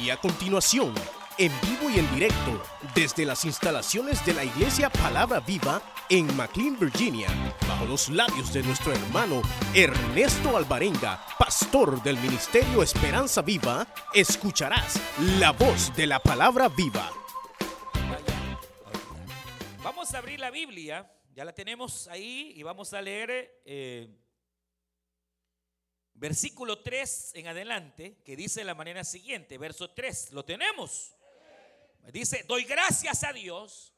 Y a continuación, en vivo y en directo, desde las instalaciones de la Iglesia Palabra Viva en McLean, Virginia, bajo los labios de nuestro hermano Ernesto Alvarenga, pastor del Ministerio Esperanza Viva, escucharás la voz de la Palabra Viva. Vamos a abrir la Biblia, ya la tenemos ahí y vamos a leer eh, versículo 3 en adelante, que dice de la manera siguiente, verso 3, ¿lo tenemos? Dice, doy gracias a Dios,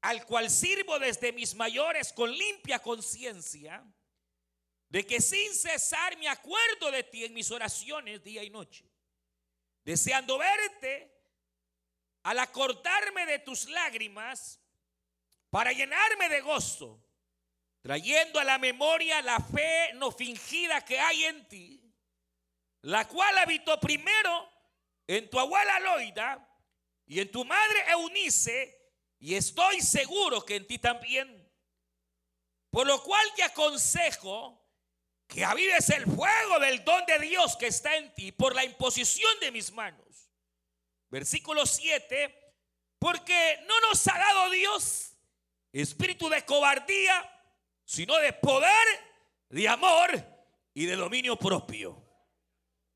al cual sirvo desde mis mayores con limpia conciencia, de que sin cesar me acuerdo de ti en mis oraciones día y noche, deseando verte, al acordarme de tus lágrimas, para llenarme de gozo, trayendo a la memoria la fe no fingida que hay en ti, la cual habitó primero en tu abuela Loida, y en tu madre Eunice, y estoy seguro que en ti también. Por lo cual te aconsejo que avives el fuego del don de Dios que está en ti por la imposición de mis manos. Versículo 7, porque no nos ha dado Dios espíritu de cobardía, sino de poder, de amor y de dominio propio.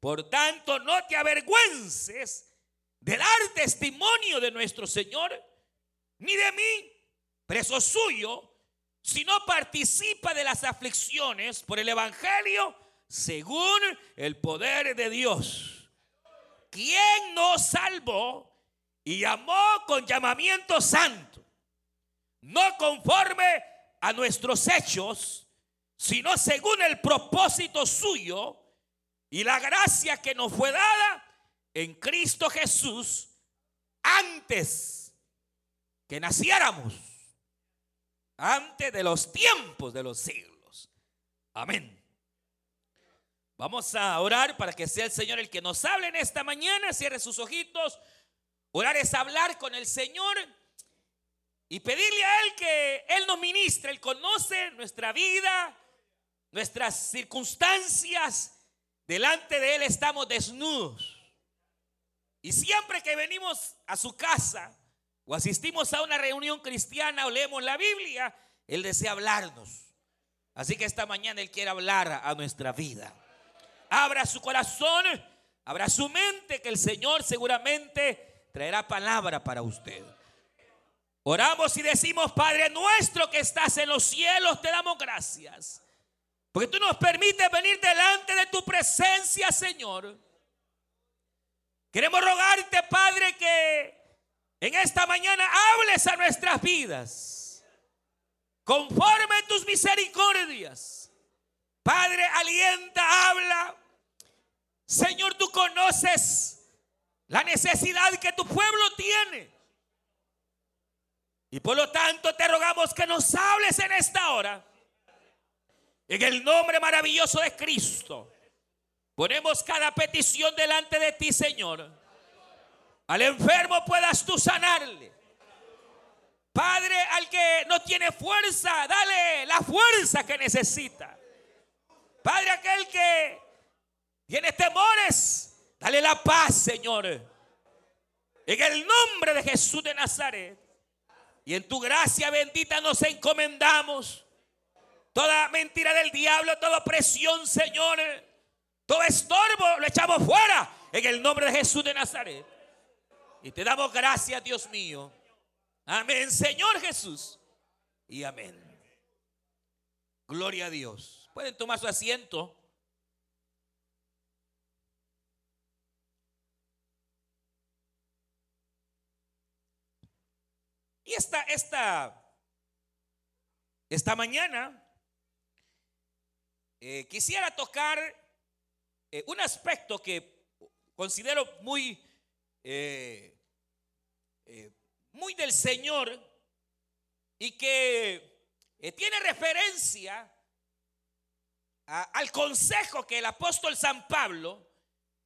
Por tanto, no te avergüences de dar testimonio de nuestro Señor, ni de mí, preso suyo, si no participa de las aflicciones por el Evangelio según el poder de Dios. Quien nos salvó y llamó con llamamiento santo, no conforme a nuestros hechos, sino según el propósito suyo y la gracia que nos fue dada en Cristo Jesús antes que naciéramos, antes de los tiempos de los siglos. Amén. Vamos a orar para que sea el Señor el que nos hable en esta mañana. Cierre sus ojitos. Orar es hablar con el Señor y pedirle a Él que Él nos ministre. Él conoce nuestra vida, nuestras circunstancias. Delante de Él estamos desnudos. Y siempre que venimos a su casa o asistimos a una reunión cristiana o leemos la Biblia, Él desea hablarnos. Así que esta mañana Él quiere hablar a nuestra vida. Abra su corazón, abra su mente, que el Señor seguramente traerá palabra para usted. Oramos y decimos, Padre nuestro que estás en los cielos, te damos gracias. Porque tú nos permites venir delante de tu presencia, Señor. Queremos rogarte, Padre, que en esta mañana hables a nuestras vidas conforme tus misericordias. Padre, alienta, habla. Señor, tú conoces la necesidad que tu pueblo tiene. Y por lo tanto te rogamos que nos hables en esta hora. En el nombre maravilloso de Cristo. Ponemos cada petición delante de ti, Señor. Al enfermo puedas tú sanarle. Padre, al que no tiene fuerza, dale la fuerza que necesita. Padre, aquel que tiene temores, dale la paz, Señor. En el nombre de Jesús de Nazaret. Y en tu gracia bendita nos encomendamos. Toda mentira del diablo, toda presión, Señor todo estorbo lo echamos fuera en el nombre de Jesús de Nazaret. Y te damos gracias, Dios mío. Amén, Señor Jesús. Y amén. Gloria a Dios. Pueden tomar su asiento. Y esta, esta, esta mañana eh, quisiera tocar eh, un aspecto que considero muy, eh, muy del Señor y que tiene referencia al consejo que el apóstol San Pablo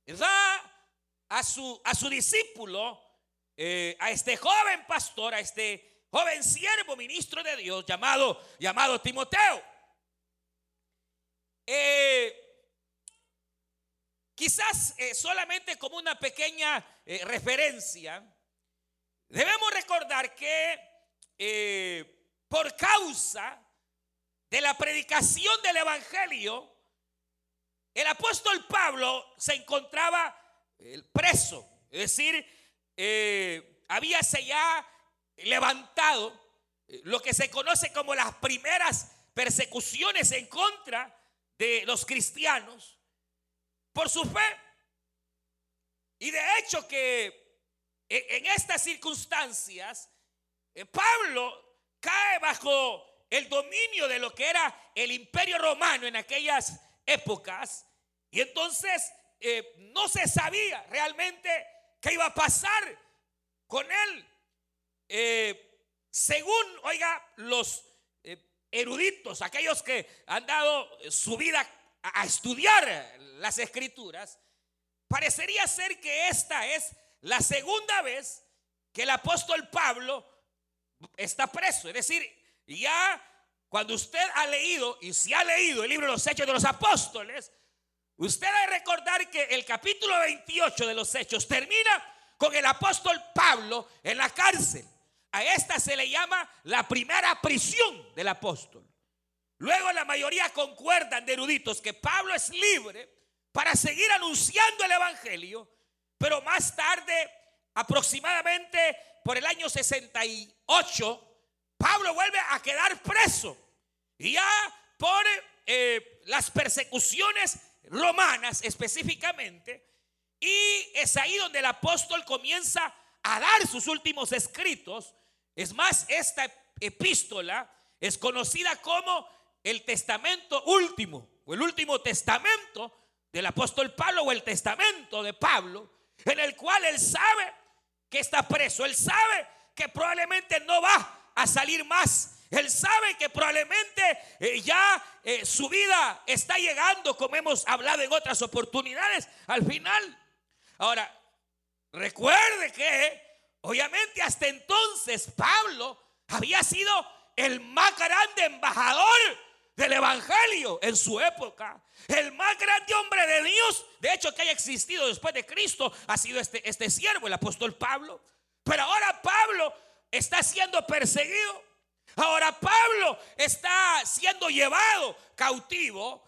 da a su, a su discípulo, a este joven pastor, a este joven siervo ministro de Dios llamado, llamado Timoteo. quizás eh, solamente como una pequeña eh, referencia, debemos recordar que eh, por causa de la predicación del Evangelio, el apóstol Pablo se encontraba preso, es decir, habíase ya levantado lo que se conoce como las primeras persecuciones en contra de los cristianos por su fe. Y de hecho que en estas circunstancias, eh, Pablo cae bajo el dominio de lo que era el imperio romano en aquellas épocas. Y entonces eh, no se sabía realmente qué iba a pasar con él. Eh, según, oiga, los eruditos, aquellos que han dado su vida a estudiar las escrituras, parecería ser que esta es la segunda vez que el apóstol Pablo está preso. Es decir, ya cuando usted ha leído, y si ha leído el libro de los Hechos de los Apóstoles, usted debe recordar que el capítulo 28 de los Hechos termina con el apóstol Pablo en la cárcel. A esta se le llama la primera prisión del apóstol. Luego la mayoría concuerdan de eruditos que Pablo es libre para seguir anunciando el Evangelio, pero más tarde, aproximadamente por el año 68, Pablo vuelve a quedar preso. Y ya por eh, las persecuciones romanas específicamente, y es ahí donde el apóstol comienza a dar sus últimos escritos es más, esta epístola es conocida como el testamento último, o el último testamento del apóstol Pablo, o el testamento de Pablo, en el cual él sabe que está preso, él sabe que probablemente no va a salir más. Él sabe que probablemente eh, ya eh, su vida está llegando, como hemos hablado en otras oportunidades, al final. Ahora, recuerde que Obviamente hasta entonces Pablo había sido el más grande embajador del Evangelio en su época. El más grande hombre de Dios, de hecho que haya existido después de Cristo, ha sido este, este siervo, el apóstol Pablo. Pero ahora Pablo está siendo perseguido. Ahora Pablo está siendo llevado cautivo.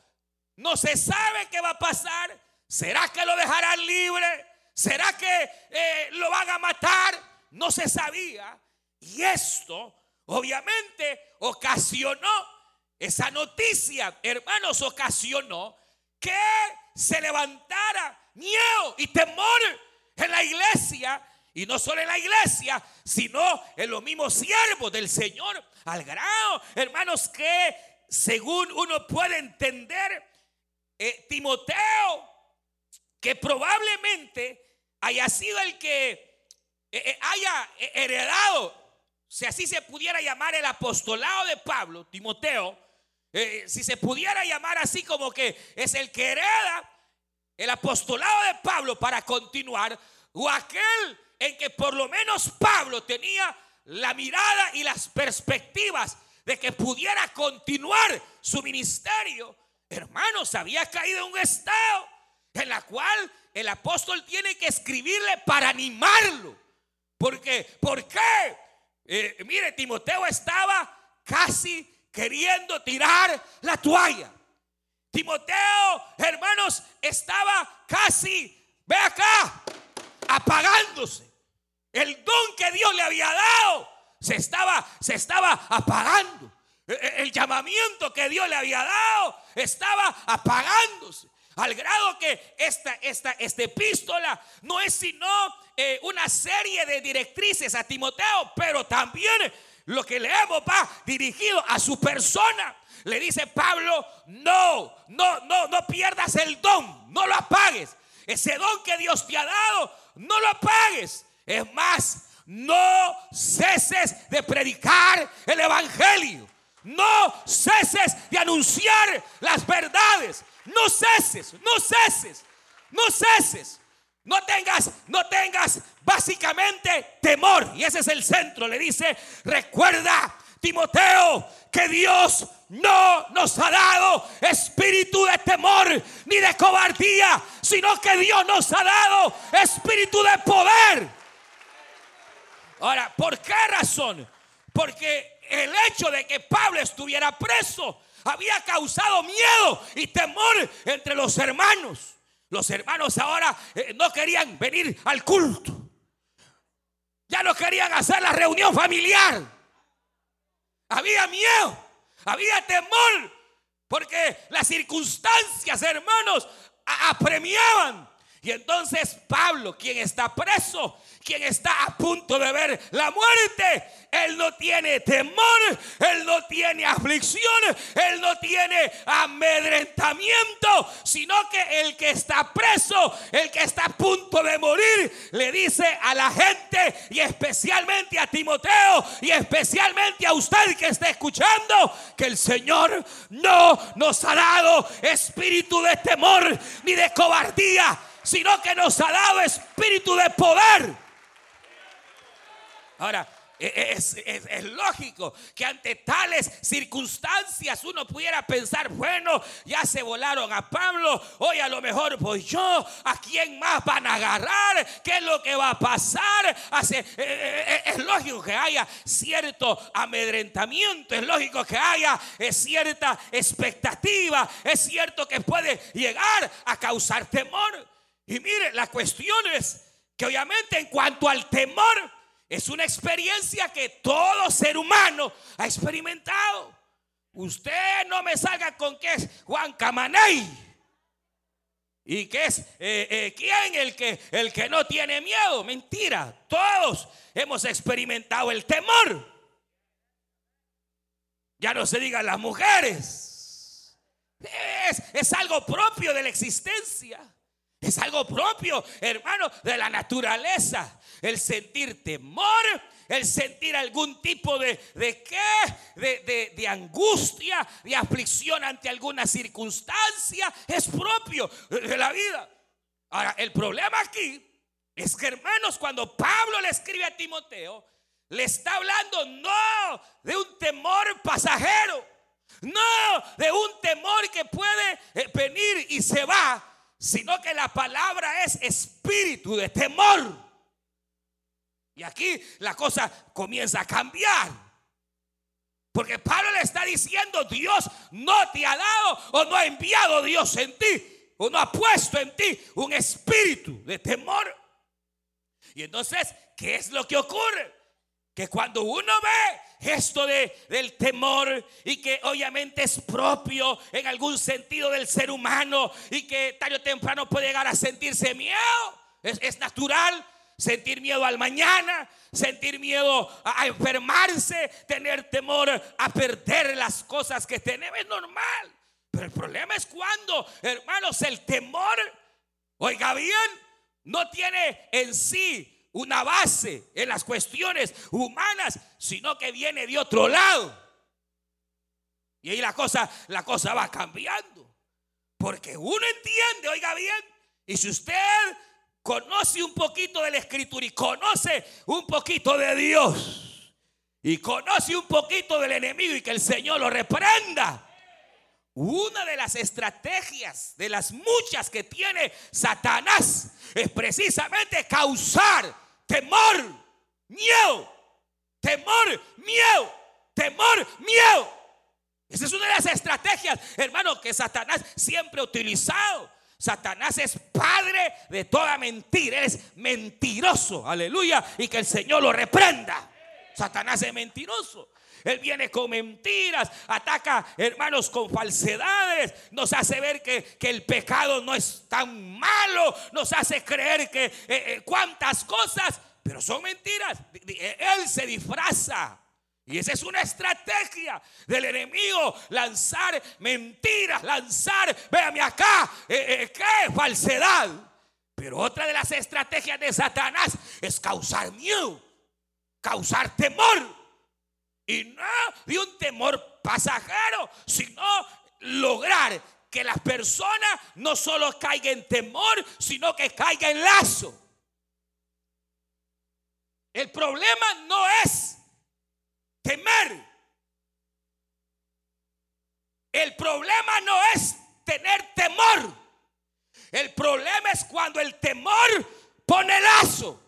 No se sabe qué va a pasar. ¿Será que lo dejarán libre? ¿Será que eh, lo van a matar? No se sabía. Y esto obviamente ocasionó, esa noticia, hermanos, ocasionó que se levantara miedo y temor en la iglesia. Y no solo en la iglesia, sino en los mismos siervos del Señor. Al grado, hermanos, que según uno puede entender, eh, Timoteo, que probablemente haya sido el que eh, eh, haya heredado, si así se pudiera llamar el apostolado de Pablo, Timoteo, si se pudiera llamar así como que es el que hereda el apostolado de Pablo para continuar, o aquel en que por lo menos Pablo tenía la mirada y las perspectivas de que pudiera continuar su ministerio, hermanos, había caído en un estado en la cual el apóstol tiene que escribirle para animarlo. Porque, ¿por qué? Eh, mire, Timoteo estaba casi queriendo tirar la toalla. Timoteo, hermanos, estaba casi, ve acá, apagándose. El don que Dios le había dado se estaba, se estaba apagando. E, e, el llamamiento que Dios le había dado estaba apagándose. Al grado que esta, esta, esta epístola no es sino eh, una serie de directrices a Timoteo, pero también lo que leemos va dirigido a su persona. Le dice Pablo, no, no, no, no pierdas el don, no lo apagues. Ese don que Dios te ha dado, no lo apagues. Es más, no ceses de predicar el Evangelio. No ceses de anunciar las verdades. No ceses, no ceses, no ceses. No tengas, no tengas básicamente temor. Y ese es el centro. Le dice, recuerda, Timoteo, que Dios no nos ha dado espíritu de temor ni de cobardía, sino que Dios nos ha dado espíritu de poder. Ahora, ¿por qué razón? Porque el hecho de que Pablo estuviera preso había causado miedo y temor entre los hermanos. Los hermanos ahora eh, no querían venir al culto. Ya no querían hacer la reunión familiar. Había miedo, había temor, porque las circunstancias, hermanos, apremiaban. Y entonces Pablo, quien está preso, quien está a punto de ver la muerte, él no tiene temor, él no tiene aflicción, él no tiene amedrentamiento, sino que el que está preso, el que está a punto de morir, le dice a la gente y especialmente a Timoteo y especialmente a usted que está escuchando, que el Señor no nos ha dado espíritu de temor ni de cobardía, sino que nos ha dado espíritu de poder Ahora, e, e, es, lógico que ante tales circunstancias uno pudiera pensar, bueno, ya se volaron a Pablo, hoy a lo mejor pues yo, ¿a quién más van a agarrar? ¿Qué es lo que va a pasar? E, es lógico que haya cierto amedrentamiento, es lógico que haya cierta expectativa, es cierto que puede llegar a causar temor. Y mire, la cuestión es que obviamente en cuanto al temor, es una experiencia que todo ser humano ha experimentado. Usted no me salga con que es Juan Camaney. ¿Y que es eh, eh, quién el que, el que no tiene miedo? Mentira. Todos hemos experimentado el temor. Ya no se digan las mujeres. Es, es algo propio de la existencia. Es algo propio, hermano, de la naturaleza. El sentir temor, el sentir algún tipo de, de qué, de, angustia, de aflicción ante alguna circunstancia, es propio de la vida. Ahora, el problema aquí es que, hermanos, cuando Pablo le escribe a Timoteo, le está hablando no de un temor pasajero, no de un temor que puede eh, venir y se va, sino que la palabra es espíritu de temor. Y aquí la cosa comienza a cambiar. Porque Pablo le está diciendo, Dios no te ha dado o no ha enviado Dios en ti, o no ha puesto en ti un espíritu de temor. Y entonces, ¿qué es lo que ocurre? Que cuando uno ve esto de, del temor y que obviamente es propio en algún sentido del ser humano y que tarde o temprano puede llegar a sentirse miedo. Es, natural sentir miedo al mañana, sentir miedo a, enfermarse, tener temor a perder las cosas que tenemos. Es normal. Pero el problema es cuando, hermanos, el temor, oiga bien, no tiene en sí una base en las cuestiones humanas, sino que viene de otro lado. Y ahí la cosa, la cosa va cambiando. Porque uno entiende, oiga bien, y si usted conoce un poquito de la escritura y conoce un poquito de Dios, y conoce un poquito del enemigo y que el Señor lo reprenda. Una de las estrategias, de las muchas que tiene Satanás, es precisamente causar temor, miedo, temor, miedo, temor, miedo. Esa es una de las estrategias, hermano, que Satanás siempre ha utilizado. Satanás es padre de toda mentira, es mentiroso, aleluya, y que el Señor lo reprenda. Satanás es mentiroso. Él viene con mentiras, ataca hermanos con falsedades, nos hace ver que, el pecado no es tan malo, nos hace creer que eh, eh, cuántas cosas, pero son mentiras. Él se disfraza. Y esa es una estrategia del enemigo, lanzar mentiras, lanzar, véame acá, eh, ¿qué? Falsedad. Pero otra de las estrategias de Satanás es causar miedo, causar temor. Y no de un temor pasajero, sino lograr que las personas no solo caigan en temor, sino que caigan en lazo. El problema no es temer, el problema no es tener temor. El problema es cuando el temor pone lazo.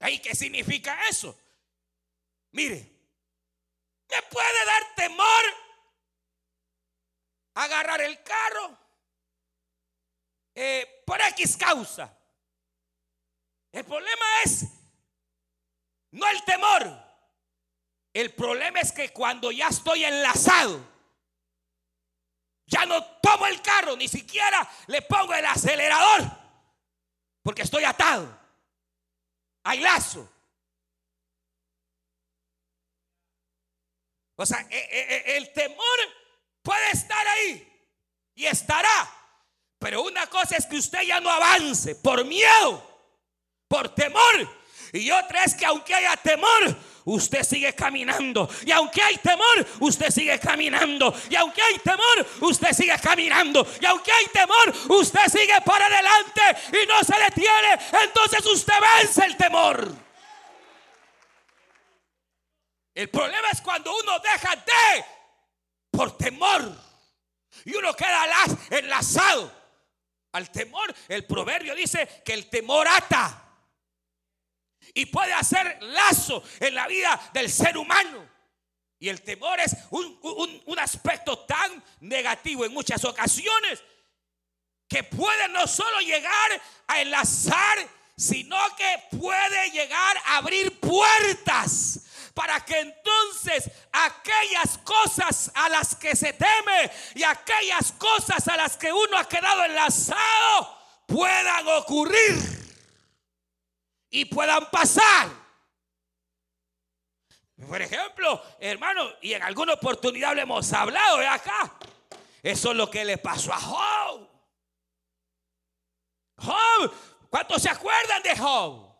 ¿Y qué significa eso? Mire, me puede dar temor agarrar el carro eh, por X causa. El problema es no el temor. El problema es que cuando ya estoy enlazado, ya no tomo el carro, ni siquiera le pongo el acelerador, porque estoy atado. Hay lazo. O sea, e, e, e, el temor puede estar ahí y estará. Pero una cosa es que usted ya no avance por miedo, por temor. Y otra es que aunque haya temor, usted sigue caminando. Y aunque hay temor, usted sigue caminando. Y aunque hay temor, usted sigue caminando. Y aunque hay temor, usted sigue para adelante y no se detiene. Entonces usted vence el temor. El problema es cuando uno deja de por temor y uno queda enlazado al temor. El proverbio dice que el temor ata y puede hacer lazo en la vida del ser humano. Y el temor es un, aspecto tan negativo en muchas ocasiones que puede no solo llegar a enlazar, sino que puede llegar a abrir puertas para que entonces aquellas cosas a las que se teme y aquellas cosas a las que uno ha quedado enlazado puedan ocurrir y puedan pasar. Por ejemplo, hermano, y en alguna oportunidad le hemos hablado de acá. Eso es lo que le pasó a Job. Job, ¿cuántos se acuerdan de Job?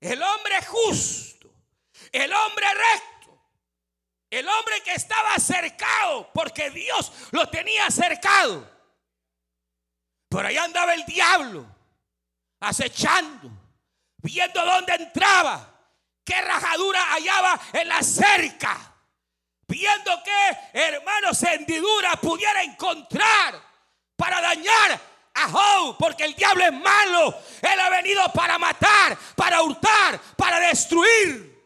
El hombre justo, el hombre recto, el hombre que estaba cercado porque Dios lo tenía cercado. Por ahí andaba el diablo acechando viendo dónde entraba, qué rajadura hallaba en la cerca, viendo qué hermanos hendidura pudiera encontrar para dañar a Job, porque el diablo es malo. Él ha venido para matar, para hurtar, para destruir.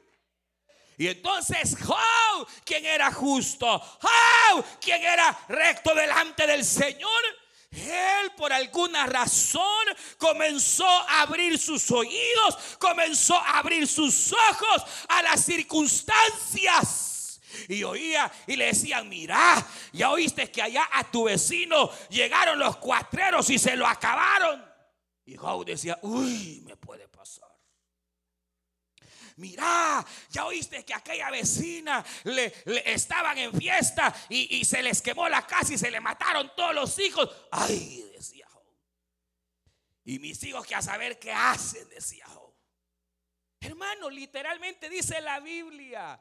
Y entonces Job, quien era justo, Job, quien era recto delante del Señor, él por alguna razón comenzó a abrir sus oídos, comenzó a abrir sus ojos a las circunstancias. Y oía y le decían, mira, ya oíste que allá a tu vecino llegaron los cuatreros y se lo acabaron. Y Job decía, uy, me puede Mira, ya oíste que aquella vecina le, estaban en fiesta y, se les quemó la casa y se le mataron todos los hijos. Ay, decía Job. Y mis hijos que a saber qué hacen, decía Job. Hermano, literalmente dice la Biblia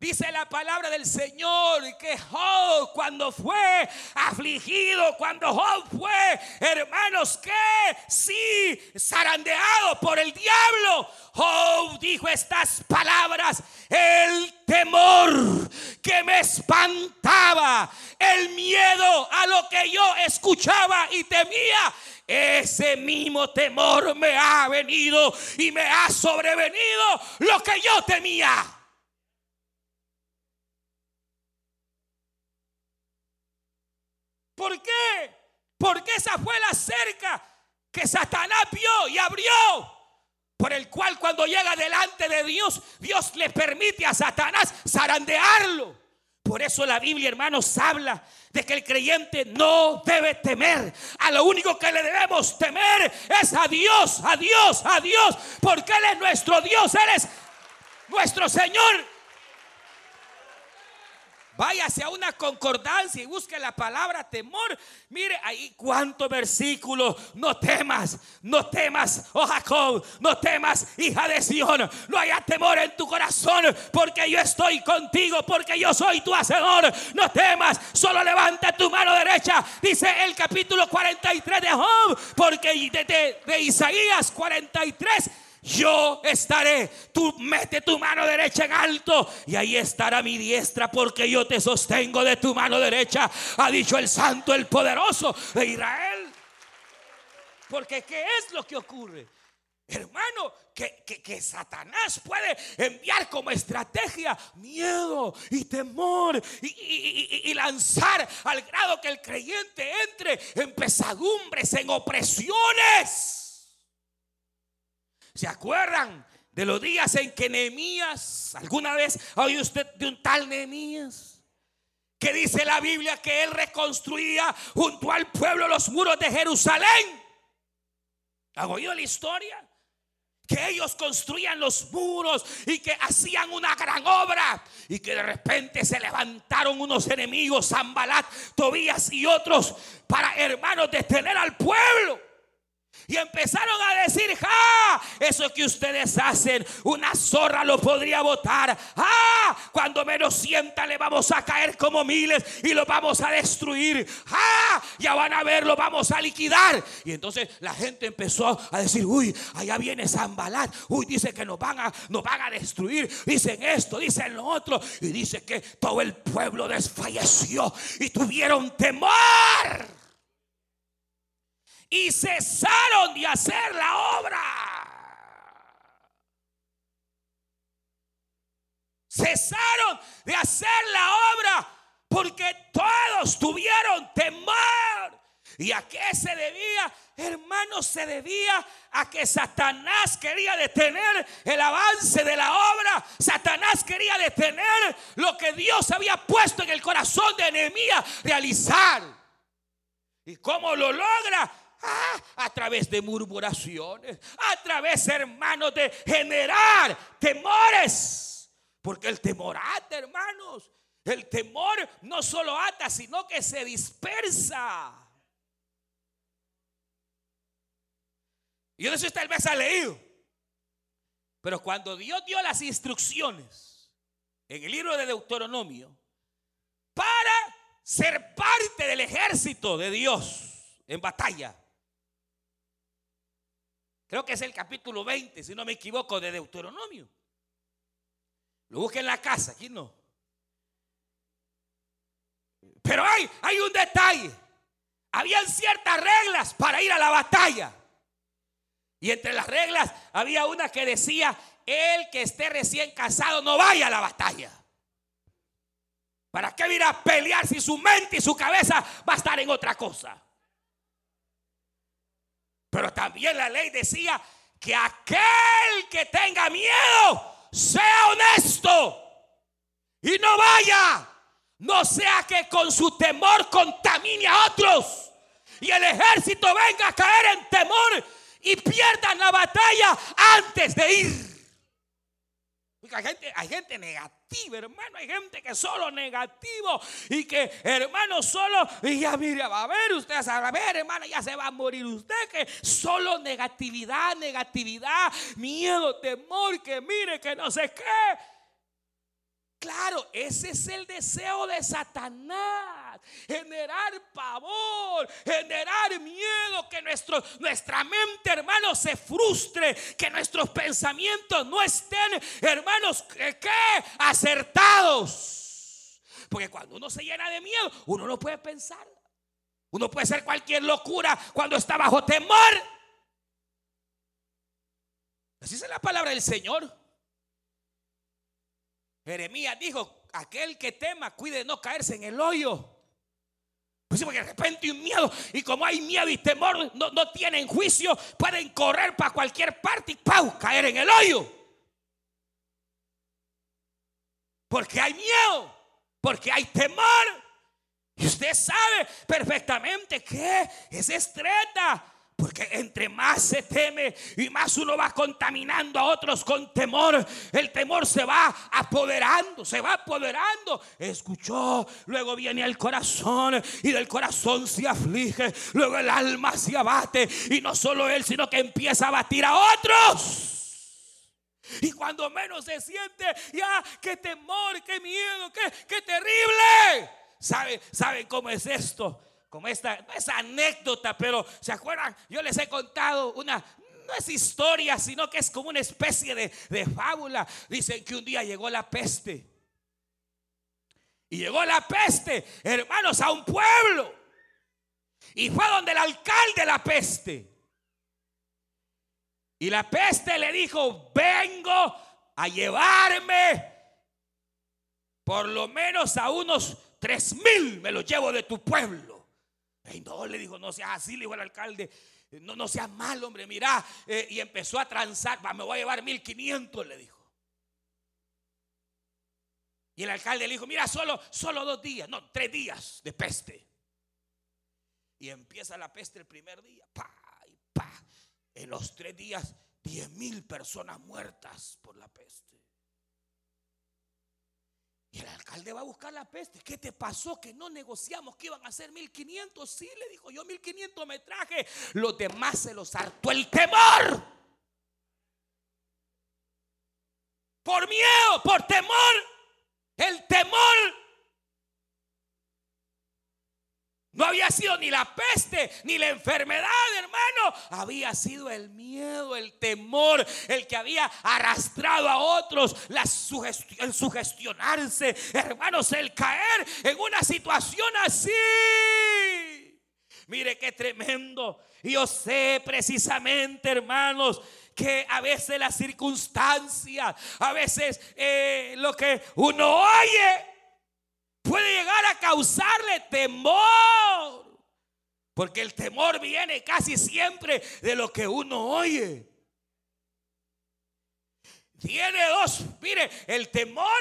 Dice la palabra del Señor que Job cuando fue afligido, cuando Job fue, hermanos, que sí, zarandeado por el diablo, Job dijo estas palabras, el temor que me espantaba, el miedo a lo que yo escuchaba y temía, ese mismo temor me ha venido y me ha sobrevenido lo que yo temía. ¿Por qué? Porque esa fue la cerca que Satanás vio y abrió. Por el cual cuando llega delante de Dios, Dios le permite a Satanás zarandearlo. Por eso la Biblia, hermanos, habla de que el creyente no debe temer. A lo único que le debemos temer es a Dios, a Dios, a Dios. Porque Él es nuestro Dios, Él es nuestro Señor Váyase a una concordancia y busque la palabra temor. Mire ahí cuántos versículos. No temas, no temas, oh Jacob, no temas, hija de Sion. No haya temor en tu corazón, porque yo estoy contigo, porque yo soy tu hacedor. No temas, solo levanta tu mano derecha. Dice el capítulo 43 de Job, porque de, de Isaías 43 yo estaré. Tú mete tu mano derecha en alto y ahí estará mi diestra porque yo te sostengo de tu mano derecha, ha dicho el santo, el poderoso de Israel. Porque ¿qué es lo que ocurre? Hermano, que, que, Satanás puede enviar como estrategia miedo y temor y, lanzar al grado que el creyente entre en pesadumbres, en opresiones. ¿Se acuerdan de los días en que Nehemías, alguna vez oído usted de un tal Nehemías? Que dice la Biblia que él reconstruía junto al pueblo los muros de Jerusalén. ¿Han oído la historia? que ellos construían los muros y que hacían una gran obra y que de repente se levantaron unos enemigos, Zambalat, Tobías y otros, para hermanos detener al pueblo. Y empezaron a decir, ¡ah! Eso que ustedes hacen, una zorra lo podría votar. ¡ah! Cuando menos sienta le vamos a caer como miles y lo vamos a destruir. ¡ah! Ya van a ver, lo vamos a liquidar. Y entonces la gente empezó a decir, uy, allá viene Zambalat. Uy, dice que nos van a, nos van a destruir. Dicen esto, dicen lo otro. Y dice que todo el pueblo desfalleció y tuvieron temor y cesaron de hacer la obra. Cesaron de hacer la obra porque todos tuvieron temor. ¿Y a qué se debía? Hermanos, se debía a que Satanás quería detener el avance de la obra. Satanás quería detener lo que Dios había puesto en el corazón de Nehemías realizar. ¿Y cómo lo logra? Ah, a través de murmuraciones, a través, hermanos, de generar temores. Porque el temor ata, hermanos. El temor no solo ata, sino que se dispersa. Y no sé si tal vez ha leído. Pero cuando Dios dio las instrucciones en el libro de Deuteronomio para ser parte del ejército de Dios en batalla, Creo que es el capítulo 20, si no me equivoco, de Deuteronomio. Lo busqué en la casa, aquí no. Pero hay, hay un detalle. Habían ciertas reglas para ir a la batalla. Y entre las reglas había una que decía, el que esté recién casado no vaya a la batalla. ¿Para qué ir a pelear si su mente y su cabeza va a estar en otra cosa? Pero también la ley decía que aquel que tenga miedo sea honesto y no vaya. No sea que con su temor contamine a otros y el ejército venga a caer en temor y pierdan la batalla antes de ir hay gente, negativa, hermano. Hay gente que solo negativo y que, hermano, solo, y ya mire, va a ver, usted a ver, hermano, ya se va a morir usted. Que solo negatividad, negatividad, miedo, temor, que mire, que no sé qué. Claro, ese es el deseo de Satanás. Generar pavor, generar miedo, que nuestra mente, hermanos, se frustre, que nuestros pensamientos no estén, hermanos, ¿qué? Acertados. Porque cuando uno se llena de miedo, uno no puede pensar. Uno puede hacer cualquier locura cuando está bajo temor. Así es la palabra del Señor. Jeremías dijo, aquel que tema, cuide de no caerse en el hoyo. Pues porque de repente un miedo y como hay miedo y temor, no, no tienen juicio, pueden correr para cualquier parte y ¡pau! caer en el hoyo. Porque hay miedo, porque hay temor. Y usted sabe perfectamente que es estreta porque entre más se teme y más uno va contaminando a otros con temor, el temor se va apoderando, se va apoderando. Escuchó, luego viene el corazón y del corazón se aflige, luego el alma se abate y no solo él, sino que empieza a batir a otros. Y cuando menos se siente, ya, qué temor, qué miedo, qué, qué terrible. ¿Saben, ¿Saben cómo es esto? Como esta, no es anécdota, pero ¿se acuerdan? Yo les he contado una, no es historia, sino que es como una especie de, de fábula. Dicen que un día llegó la peste. Y llegó la peste, hermanos, a un pueblo. Y fue donde el alcalde la peste. Y la peste le dijo, vengo a llevarme por lo menos a unos tres mil, me los llevo de tu pueblo. Y no, le dijo, no seas así, le dijo el alcalde, no, no seas mal, hombre, mira. Eh, y empezó a transar, me voy a llevar mil quinientos, le dijo. Y el alcalde le dijo, mira, solo, solo dos días, no, tres días de peste. Y empieza la peste el primer día, pa, pa. En los tres días, diez mil personas muertas por la peste. Y el alcalde va a buscar la peste. ¿Qué te pasó? Que no negociamos que iban a ser 1500. Sí, le dijo yo 1500 me traje. Los demás se los hartó el temor. Por miedo, por temor. El temor No había sido ni la peste ni la enfermedad, hermano. Había sido el miedo, el temor, el que había arrastrado a otros, la el sugestionarse, hermanos, el caer en una situación así. Mire qué tremendo. Yo sé precisamente, hermanos, que a veces las circunstancias, a veces eh, lo que uno oye, puede llegar a causarle temor. Porque el temor viene casi siempre de lo que uno oye. Tiene dos, mire, el temor,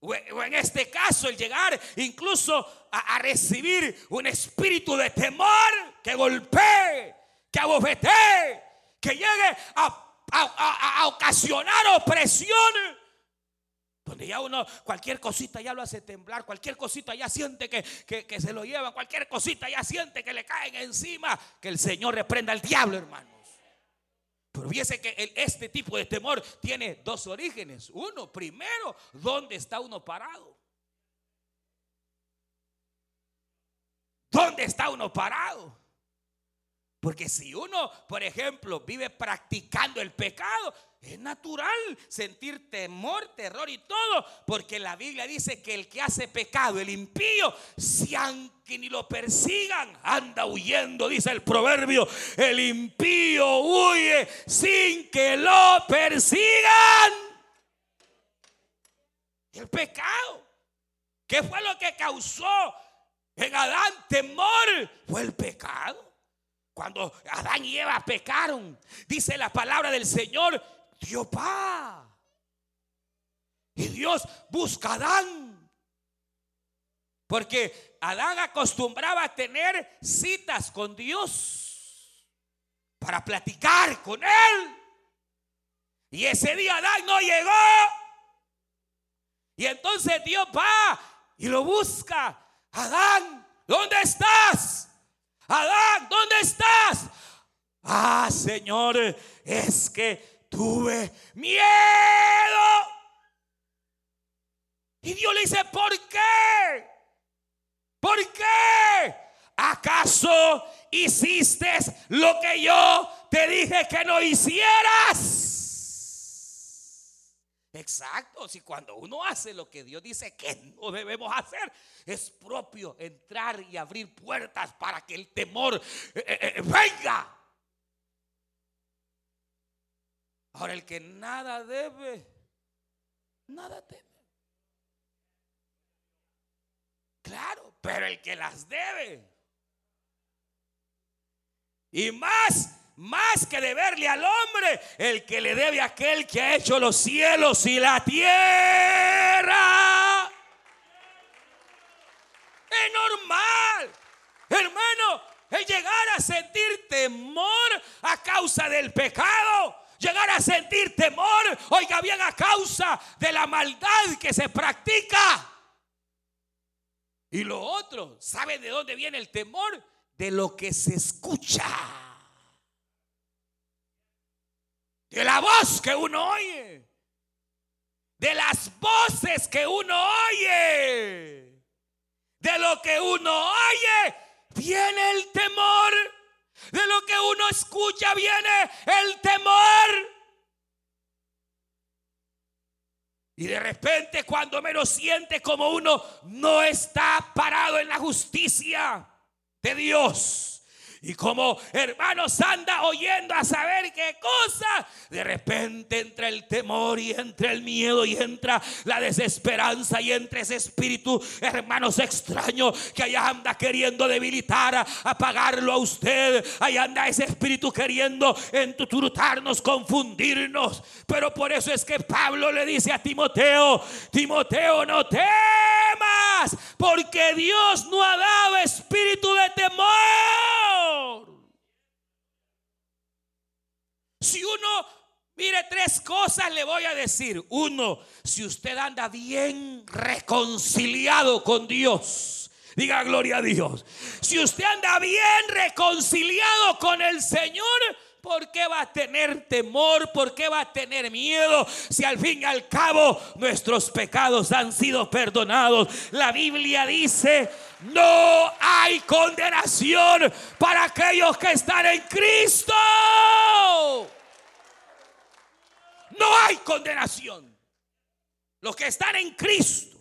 o en este caso el llegar incluso a, recibir un espíritu de temor que golpee, que abofetee, que llegue a ocasionar opresión donde ya uno, cualquier cosita ya lo hace temblar, cualquier cosita ya siente que, se lo lleva, cualquier cosita ya siente que le caen encima. Que el Señor reprenda al diablo, hermanos. Pero fíjese que este tipo de temor tiene dos orígenes. Uno, primero, ¿dónde está uno parado? ¿Dónde está uno parado? Porque si uno, por ejemplo, vive practicando el pecado, es natural sentir temor, terror y todo, porque la Biblia dice que el que hace pecado, el impío, si aunque ni lo persigan, anda huyendo, dice el proverbio, el impío huye sin que lo persigan. El pecado, ¿qué fue lo que causó en Adán temor? Fue el pecado. Cuando Adán y Eva pecaron, dice la palabra del Señor, Dios va. Y Dios busca a Adán. Porque Adán acostumbraba a tener citas con Dios para platicar con él. Y ese día Adán no llegó. Y entonces Dios va y lo busca. Adán, ¿dónde estás? Adán, ¿dónde estás? Ah, Señor, es que tuve miedo. Y Dios le dice, ¿por qué? ¿Por qué? ¿Acaso hiciste lo que yo te dije que no hicieras? Exacto, si cuando uno hace lo que Dios dice que no debemos hacer, es propio entrar y abrir puertas para que el temor eh, eh, eh, venga. Ahora el que nada debe, nada teme. Claro, pero el que las debe. Y más, más que deberle al hombre, el que le debe a aquel que ha hecho los cielos y la tierra. Es normal, hermano, el llegar a sentir temor a causa del pecado llegar a sentir temor, oiga bien, a causa de la maldad que se practica. Y lo otro, ¿sabe de dónde viene el temor? De lo que se escucha. De la voz que uno oye. De las voces que uno oye. De lo que uno oye, viene el temor. De lo que uno escucha viene el temor. Y de repente cuando menos siente como uno no está parado en la justicia de Dios y como hermanos anda oyendo a saber qué cosa, de repente entra el temor y entra el miedo y entra la desesperanza y entra ese espíritu, hermanos extraño, que allá anda queriendo debilitar, apagarlo a usted. Allá anda ese espíritu queriendo entuturtarnos, confundirnos. Pero por eso es que Pablo le dice a Timoteo, Timoteo, no temas, porque Dios no ha dado espíritu de temor si uno, mire, tres cosas le voy a decir. Uno, si usted anda bien reconciliado con Dios. Diga gloria a Dios. Si usted anda bien reconciliado con el Señor, ¿Por qué va a tener temor? ¿Por qué va a tener miedo? Si al fin y al cabo nuestros pecados han sido perdonados. La Biblia dice, no hay condenación para aquellos que están en Cristo. No hay condenación. Los que están en Cristo.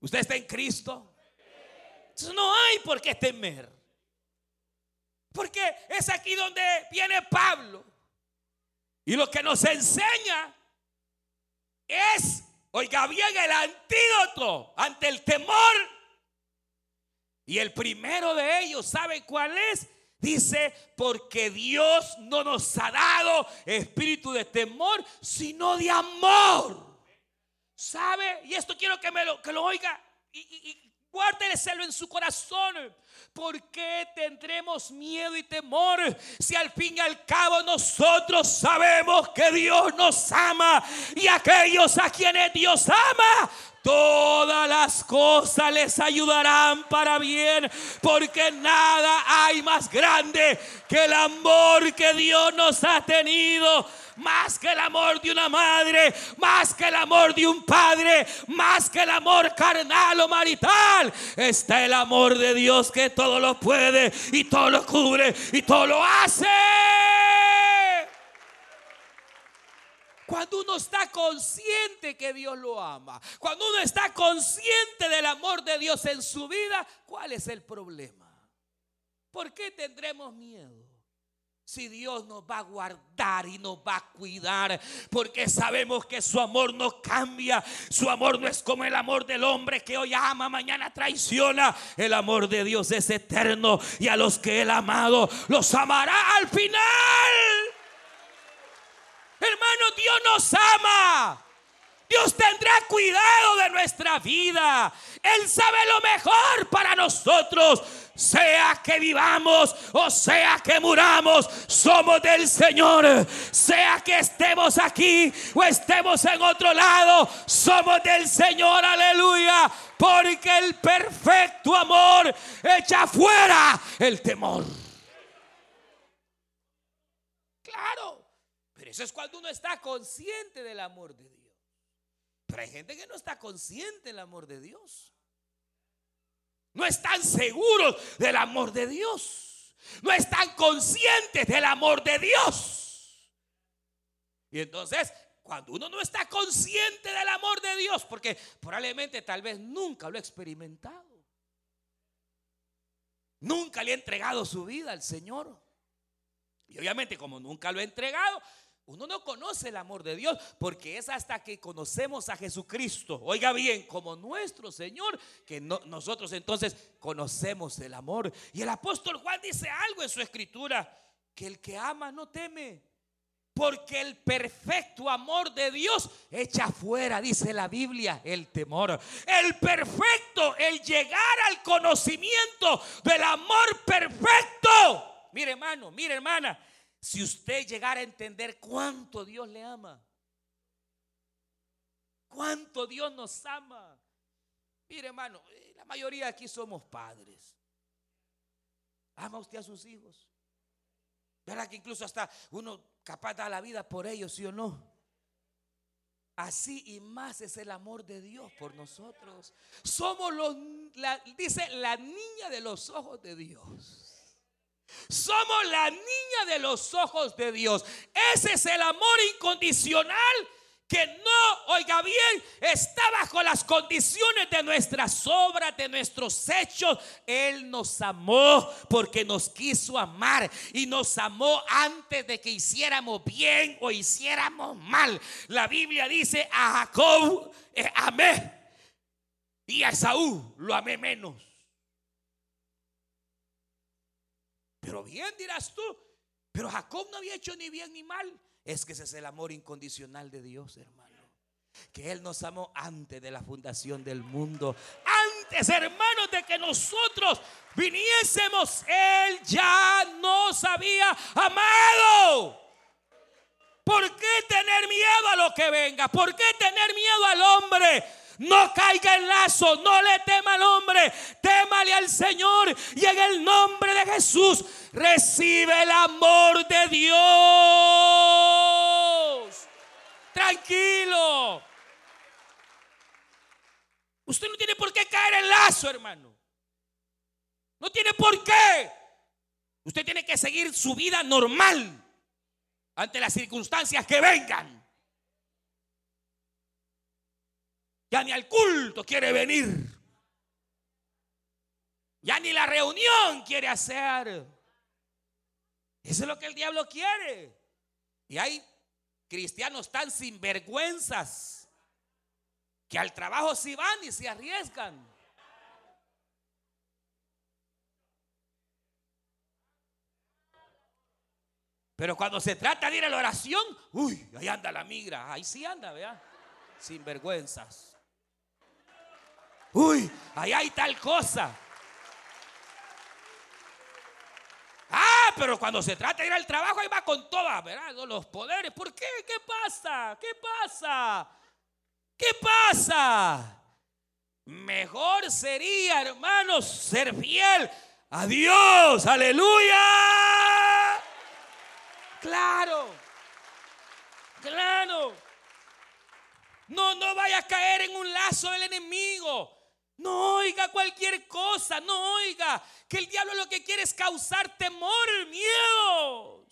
¿Usted está en Cristo? Entonces no hay por qué temer. Porque es aquí donde viene Pablo. Y lo que nos enseña es, oiga bien, el antídoto ante el temor. Y el primero de ellos, ¿sabe cuál es? Dice, porque Dios no nos ha dado espíritu de temor, sino de amor. ¿Sabe? Y esto quiero que, me lo, que lo oiga y, y, y guárdeselo en su corazón. ¿Por qué tendremos miedo y temor si al fin y al cabo nosotros sabemos que Dios nos ama y aquellos a quienes Dios ama Todas las cosas les ayudarán para bien, porque nada hay más grande que el amor que Dios nos ha tenido más que el amor de una madre, más que el amor de un padre, más que el amor carnal o marital. Está el amor de Dios que todo lo puede y todo lo cubre y todo lo hace. Cuando uno está consciente que Dios lo ama, cuando uno está consciente del amor de Dios en su vida, ¿cuál es el problema? ¿Por qué tendremos miedo? Si Dios nos va a guardar y nos va a cuidar, porque sabemos que su amor no cambia, su amor no es como el amor del hombre que hoy ama, mañana traiciona. El amor de Dios es eterno y a los que él ha amado los amará al final. Hermano, Dios nos ama. Dios tendrá cuidado de nuestra vida. Él sabe lo mejor para nosotros sea que vivamos o sea que muramos, somos del Señor. Sea que estemos aquí o estemos en otro lado, somos del Señor, aleluya. Porque el perfecto amor echa fuera el temor. Claro, pero eso es cuando uno está consciente del amor de Dios. Pero hay gente que no está consciente del amor de Dios. No están seguros del amor de Dios. No están conscientes del amor de Dios. Y entonces, cuando uno no está consciente del amor de Dios, porque probablemente tal vez nunca lo ha experimentado. Nunca le ha entregado su vida al Señor. Y obviamente como nunca lo ha entregado, uno no conoce el amor de Dios porque es hasta que conocemos a Jesucristo, oiga bien, como nuestro Señor, que nosotros entonces conocemos el amor. Y el apóstol Juan dice algo en su escritura, que el que ama no teme. Porque el perfecto amor de Dios echa fuera, dice la Biblia, el temor. El perfecto, el llegar al conocimiento del amor perfecto. Mire hermano, mire hermana, si usted llegara a entender cuánto Dios le ama, cuánto Dios nos ama. Mire, hermano, eh, la mayoría aquí somos padres. ¿Ama usted a sus hijos? ¿Verdad que incluso hasta uno capaz dar la vida por ellos, sí o no? Así y más es el amor de Dios por nosotros. Somos los, dice, la niña de los ojos de Dios. Somos la niña de los ojos de Dios. Ese es el amor incondicional que no, oiga bien, está bajo las condiciones de nuestras obras, de nuestros hechos. Él nos amó porque nos quiso amar y nos amó antes de que hiciéramos bien o hiciéramos mal. La Biblia dice a Jacob eh, amé y a Esaú lo amé menos. Pero bien dirás tú, pero Jacob no había hecho ni bien ni mal. Es que ese es el amor incondicional de Dios, hermano. Que Él nos amó antes de la fundación del mundo. Antes, hermanos, de que nosotros viniésemos, Él ya nos había amado. ¿Por qué tener miedo a lo que venga? ¿Por qué tener miedo al hombre? No caiga en lazo, no le tema al hombre, témale al Señor y en el nombre de Jesús recibe el amor de Dios. Tranquilo. Usted no tiene por qué caer en lazo, hermano. No tiene por qué. Usted tiene que seguir su vida normal ante las circunstancias que vengan. Ya ni al culto quiere venir. Ya ni la reunión quiere hacer. Eso es lo que el diablo quiere. Y hay cristianos tan sinvergüenzas que al trabajo sí van y se arriesgan. Pero cuando se trata de ir a la oración, uy, ahí anda la migra, ahí sí anda, vea, sinvergüenzas. Uy, ahí hay tal cosa. Ah, pero cuando se trata de ir al trabajo, ahí va con todas, ¿verdad? Los poderes. ¿Por qué? ¿Qué pasa? ¿Qué pasa? ¿Qué pasa? Mejor sería, hermanos, ser fiel a Dios. Aleluya. Claro. Claro. No, no vaya a caer en un lazo del enemigo. No oiga cualquier cosa, no oiga que el diablo lo que quiere es causar temor, miedos.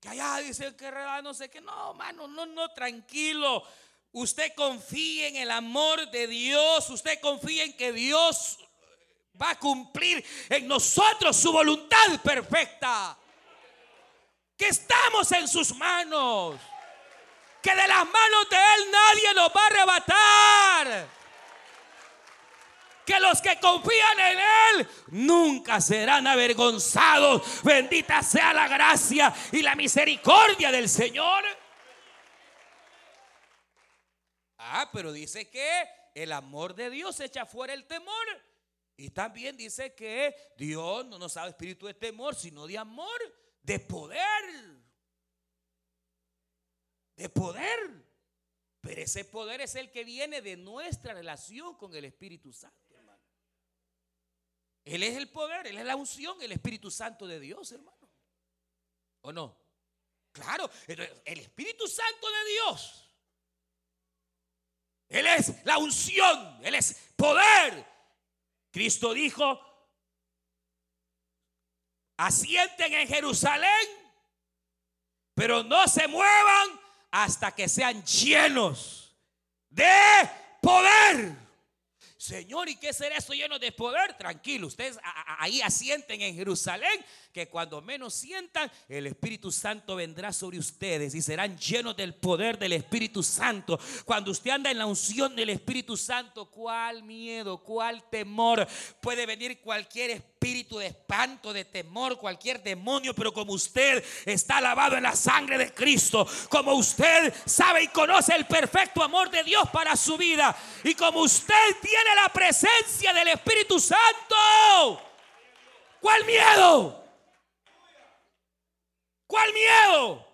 Que allá dicen que no sé qué, no, mano, no, no, tranquilo. Usted confíe en el amor de Dios, usted confíe en que Dios va a cumplir en nosotros su voluntad perfecta. Que estamos en sus manos. Que de las manos de Él nadie nos va a arrebatar que los que confían en Él nunca serán avergonzados. Bendita sea la gracia y la misericordia del Señor. Ah, pero dice que el amor de Dios echa fuera el temor. Y también dice que Dios no nos da espíritu de temor, sino de amor, de poder. De poder. Pero ese poder es el que viene de nuestra relación con el Espíritu Santo. Él es el poder, Él es la unción, el Espíritu Santo de Dios, hermano. ¿O no? Claro, el Espíritu Santo de Dios. Él es la unción, Él es poder. Cristo dijo, asienten en Jerusalén, pero no se muevan hasta que sean llenos de poder. Señor, ¿y qué será eso lleno de poder? Tranquilo, ustedes ahí asienten en Jerusalén, que cuando menos sientan, el Espíritu Santo vendrá sobre ustedes y serán llenos del poder del Espíritu Santo. Cuando usted anda en la unción del Espíritu Santo, ¿cuál miedo, cuál temor? Puede venir cualquier espíritu de espanto, de temor, cualquier demonio, pero como usted está lavado en la sangre de Cristo, como usted sabe y conoce el perfecto amor de Dios para su vida, y como usted tiene la presencia del Espíritu Santo. ¿Cuál miedo? ¿Cuál miedo?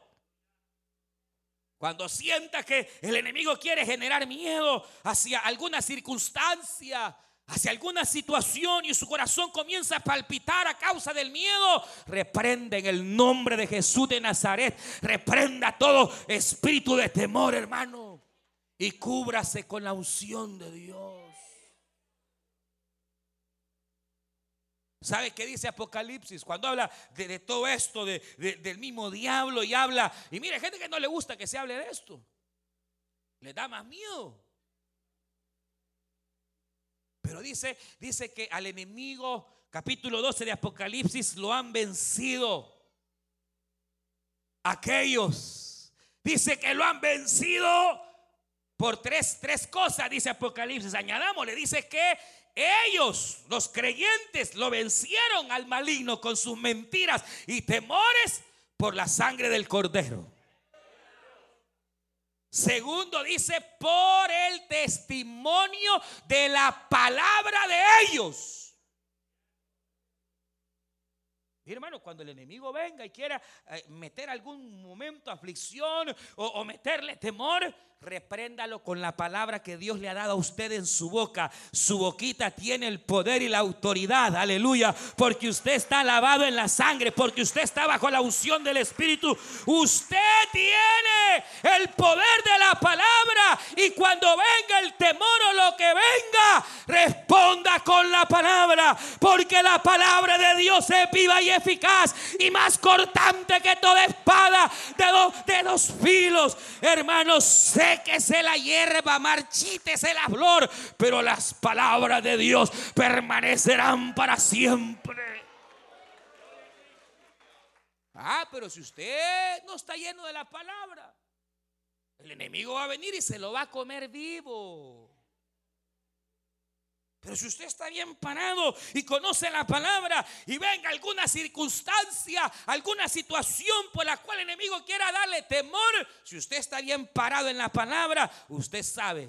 Cuando sienta que el enemigo quiere generar miedo hacia alguna circunstancia, hacia alguna situación y su corazón comienza a palpitar a causa del miedo, reprende en el nombre de Jesús de Nazaret, reprenda todo espíritu de temor, hermano, y cúbrase con la unción de Dios. ¿Sabe qué dice Apocalipsis? Cuando habla de, todo esto, del mismo diablo y habla. Y mire, gente que no le gusta que se hable de esto. Le da más miedo. Pero dice, dice que al enemigo, capítulo 12 de Apocalipsis, lo han vencido. Aquellos. Dice que lo han vencido por tres, tres cosas, dice Apocalipsis. Añadamos, le dice que ellos, los creyentes, lo vencieron al maligno con sus mentiras y temores por la sangre del cordero. Segundo dice, por el testimonio de la palabra de ellos. Mi hermano, cuando el enemigo venga y quiera eh, meter algún momento aflicción o, o meterle temor, repréndalo con la palabra que Dios le ha dado a usted en su boca. Su boquita tiene el poder y la autoridad, aleluya, porque usted está lavado en la sangre, porque usted está bajo la unción del Espíritu. Usted tiene el poder de la palabra y cuando venga el temor o lo que venga, responda con la palabra, porque la palabra de Dios es viva y eficaz y más cortante que toda espada de de dos filos. Hermanos, que se la hierba, marchítese la flor, pero las palabras de Dios permanecerán para siempre. Ah, pero si usted no está lleno de la palabra, el enemigo va a venir y se lo va a comer vivo. Pero si usted está bien parado y conoce la palabra y venga alguna circunstancia, alguna situación por la cual el enemigo quiera darle temor, si usted está bien parado en la palabra, usted sabe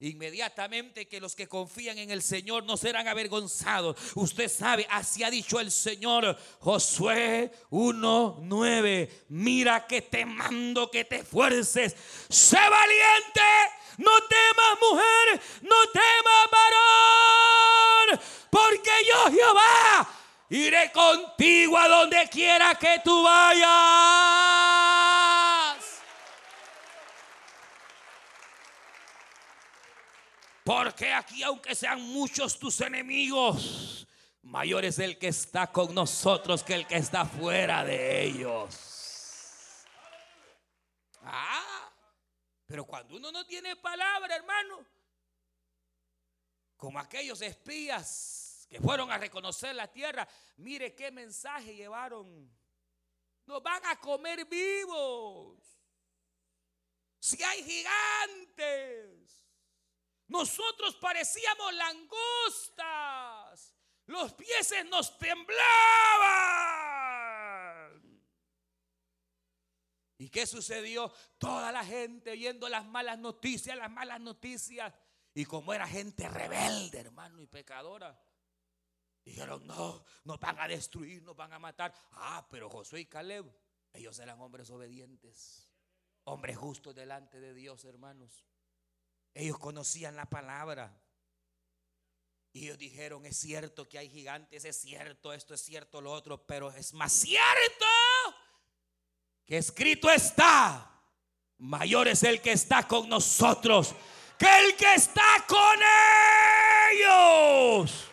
inmediatamente que los que confían en el Señor no serán avergonzados. Usted sabe, así ha dicho el Señor Josué 1.9. Mira que te mando que te esfuerces. Sé valiente no temas mujer, no temas varón, porque yo Jehová iré contigo a donde quiera que tú vayas. Porque aquí, aunque sean muchos tus enemigos, mayor es el que está con nosotros que el que está fuera de ellos. Ah, pero cuando uno no tiene palabra, hermano, como aquellos espías que fueron a reconocer la tierra, mire qué mensaje llevaron. Nos van a comer vivos. Si hay gigantes. Nosotros parecíamos langostas. Los pies nos temblaban. ¿Y qué sucedió? Toda la gente oyendo las malas noticias, las malas noticias. Y como era gente rebelde, hermano, y pecadora, dijeron, no, nos van a destruir, nos van a matar. Ah, pero Josué y Caleb, ellos eran hombres obedientes, hombres justos delante de Dios, hermanos. Ellos conocían la palabra. Y ellos dijeron, es cierto que hay gigantes, es cierto, esto es cierto, lo otro, pero es más cierto que escrito está, mayor es el que está con nosotros que el que está con ellos.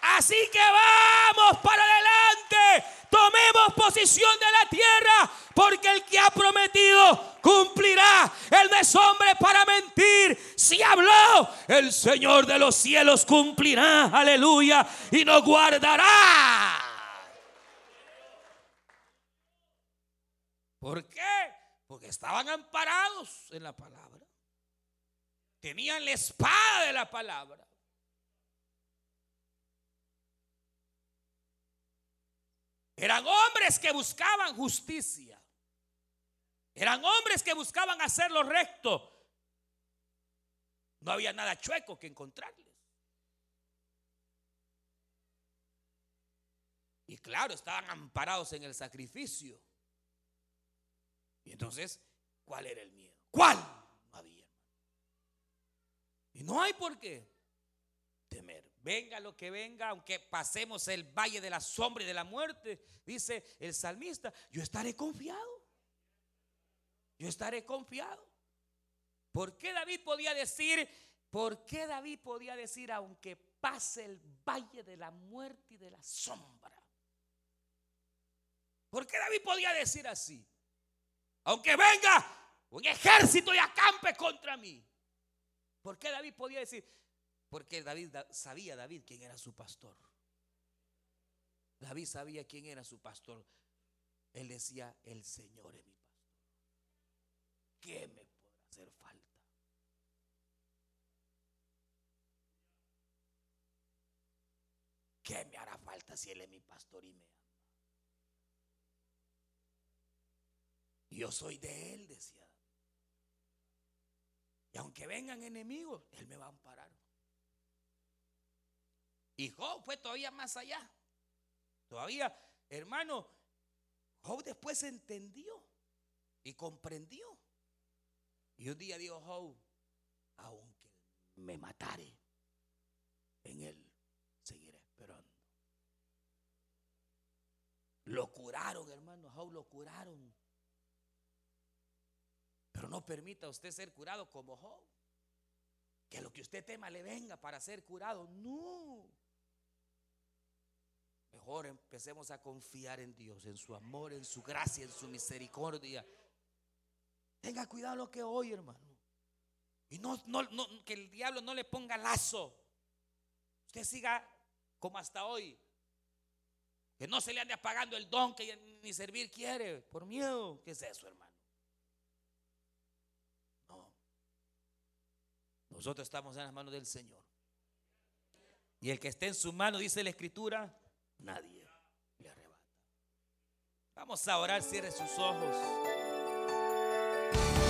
Así que vamos para adelante, tomemos posición de la tierra, porque el que ha prometido cumplirá. Él no es hombre para mentir. Si habló, el Señor de los cielos cumplirá. Aleluya. Y nos guardará. ¿Por qué? Porque estaban amparados en la palabra. Tenían la espada de la palabra. Eran hombres que buscaban justicia. Eran hombres que buscaban hacer lo recto. No había nada chueco que encontrarles. Y claro, estaban amparados en el sacrificio. Y entonces, ¿cuál era el miedo? ¿Cuál? Había. Y no hay por qué temer. Venga lo que venga, aunque pasemos el valle de la sombra y de la muerte, dice el salmista, yo estaré confiado. Yo estaré confiado. ¿Por qué David podía decir, por qué David podía decir, aunque pase el valle de la muerte y de la sombra. ¿Por qué David podía decir así? Aunque venga un ejército y acampe contra mí. ¿Por qué David podía decir? Porque David sabía David quién era su pastor. David sabía quién era su pastor. Él decía, el Señor es mi. ¿Qué me podrá hacer falta? ¿Qué me hará falta si Él es mi pastor y me ama? Yo soy de Él, decía. Y aunque vengan enemigos, Él me va a amparar. Y Job fue todavía más allá. Todavía, hermano, Job después entendió y comprendió. Y un día dijo Job, aunque me matare, en él seguiré esperando. Lo curaron, hermano, Job lo curaron. Pero no permita usted ser curado como Job. Que lo que usted tema le venga para ser curado. No. Mejor empecemos a confiar en Dios, en su amor, en su gracia, en su misericordia. Tenga cuidado lo que hoy, hermano. Y no, que el diablo no le ponga lazo. Usted siga como hasta hoy. Que no se le ande apagando el don que ni servir quiere por miedo. ¿Qué es eso, hermano? No. Nosotros estamos en las manos del Señor. Y el que esté en su mano, dice la Escritura, nadie le arrebata. Vamos a orar, cierre sus ojos.